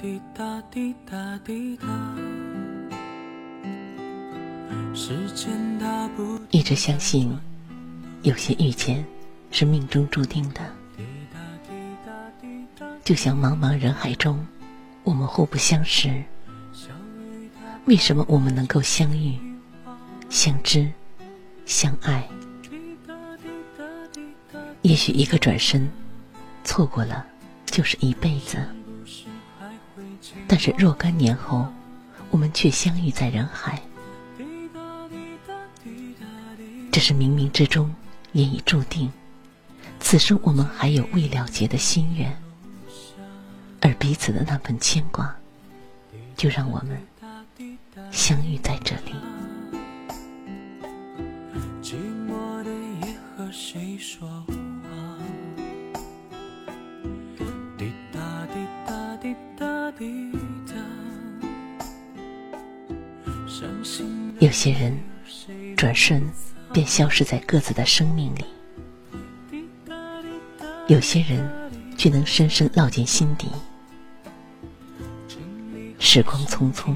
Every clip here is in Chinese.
滴答滴答滴答。时间大一直相信，有些遇见是命中注定的。就像茫茫人海中，我们互不相识，为什么我们能够相遇、相知、相爱？也许一个转身，错过了就是一辈子。但是若干年后，我们却相遇在人海。这是冥冥之中也已注定，此生我们还有未了结的心愿，而彼此的那份牵挂，就让我们相遇在这里。寂寞的夜和谁说有些人转瞬。便消失在各自的生命里。有些人却能深深烙进心底。时光匆匆，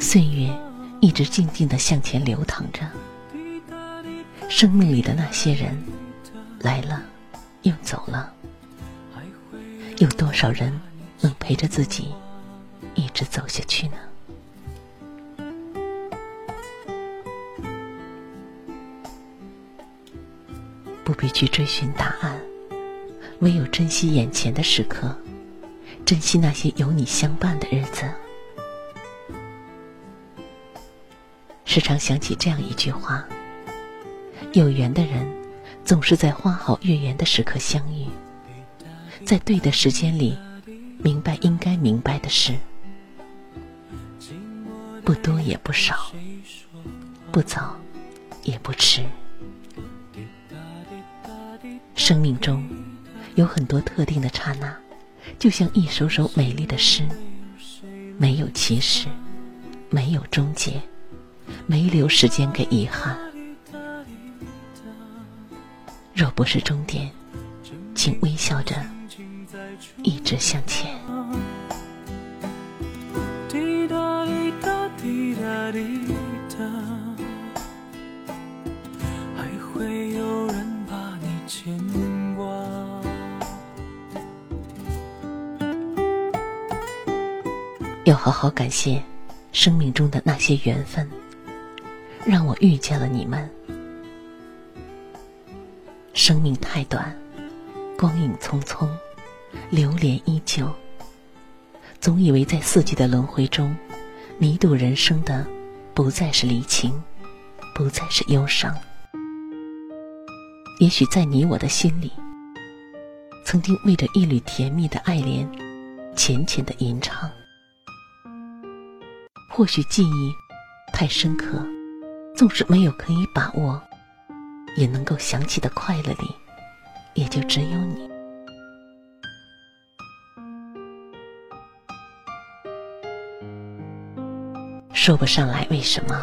岁月一直静静的向前流淌着。生命里的那些人，来了又走了。有多少人能陪着自己一直走下去呢？必去追寻答案，唯有珍惜眼前的时刻，珍惜那些有你相伴的日子。时常想起这样一句话：有缘的人，总是在花好月圆的时刻相遇，在对的时间里，明白应该明白的事。不多也不少，不早也不迟。生命中有很多特定的刹那，就像一首首美丽的诗，没有起始，没有终结，没留时间给遗憾。若不是终点，请微笑着一直向前。要好好感谢生命中的那些缘分，让我遇见了你们。生命太短，光影匆匆，流连依旧。总以为在四季的轮回中，弥渡人生的不再是离情，不再是忧伤。也许在你我的心里，曾经为着一缕甜蜜的爱恋，浅浅的吟唱。或许记忆太深刻，纵使没有可以把握，也能够想起的快乐里，也就只有你。说不上来为什么，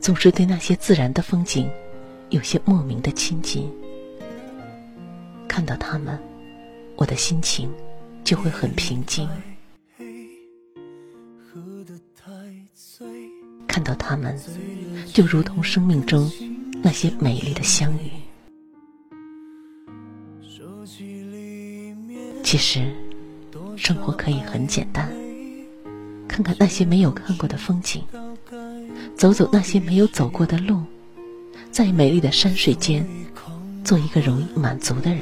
总是对那些自然的风景，有些莫名的亲近。看到他们，我的心情就会很平静。看到他们，就如同生命中那些美丽的相遇。其实，生活可以很简单，看看那些没有看过的风景，走走那些没有走过的路，在美丽的山水间，做一个容易满足的人。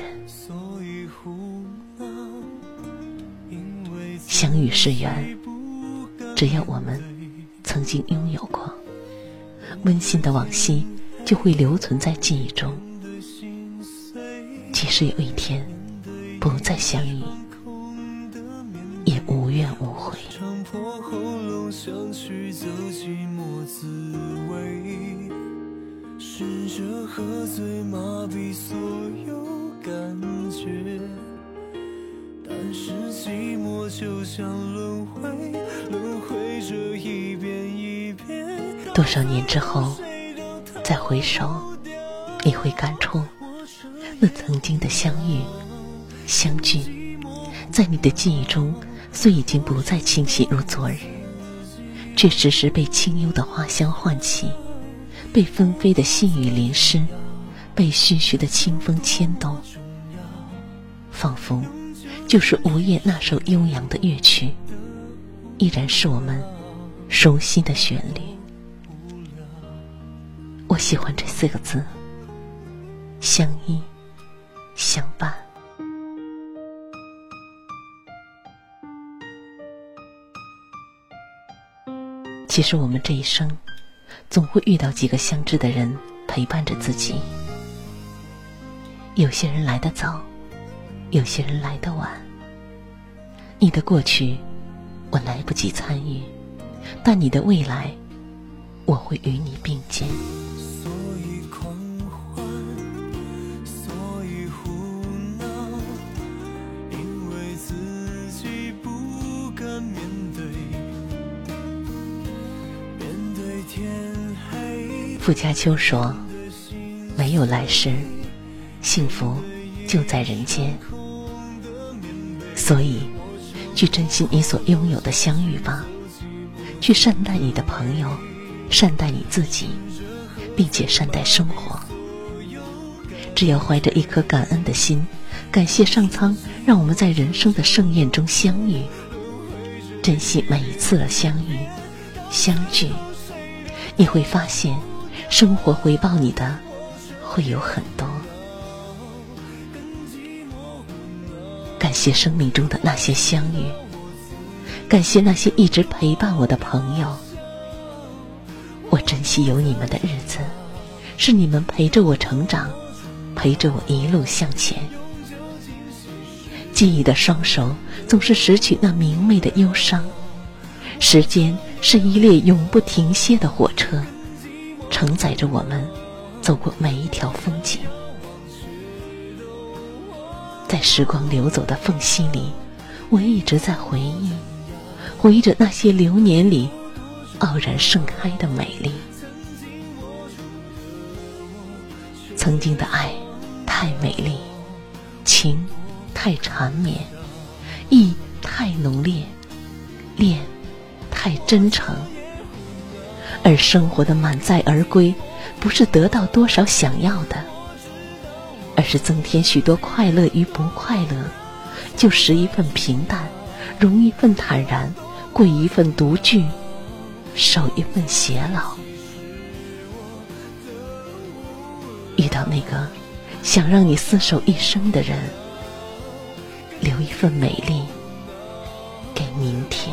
相遇是缘，只要我们。曾经拥有过温馨的往昔，就会留存在记忆中。即使有一天不再相遇，也无怨无悔。试着喝醉麻痹所有感觉，寂寞就像轮回，轮回着一遍一遍。多少年之后，再回首，你会感触那曾经的相遇、相聚，在你的记忆中，虽已经不再清晰如昨日，却时时被清幽的花香唤起。被纷飞的细雨淋湿，被徐徐的清风牵动，仿佛就是午夜那首悠扬的乐曲，依然是我们熟悉的旋律。我喜欢这四个字：相依相伴。其实我们这一生。总会遇到几个相知的人陪伴着自己。有些人来得早，有些人来得晚。你的过去，我来不及参与，但你的未来，我会与你并肩。傅家秋说：“没有来世，幸福就在人间。所以，去珍惜你所拥有的相遇吧，去善待你的朋友，善待你自己，并且善待生活。只要怀着一颗感恩的心，感谢上苍让我们在人生的盛宴中相遇，珍惜每一次的相遇、相聚，你会发现。”生活回报你的会有很多，谢生命中的那些相遇，感谢那些一直陪伴我的朋友，我珍惜有你们的日子，是你们陪着我成长，陪着我一路向前。记忆的双手总是拾取那明媚的忧伤，时间是一列永不停歇的火车。承载着我们走过每一条风景，在时光流走的缝隙里，我一直在回忆，回忆着那些流年里傲然盛开的美丽。曾经的爱太美丽，情太缠绵，意太浓烈，恋太真诚。而生活的满载而归，不是得到多少想要的，是增添许多快乐与不快乐，就食一份平淡，容一份坦然，贵一份独具，守一份偕老。遇到那个想让你厮守一生的人，留一份美丽给明天。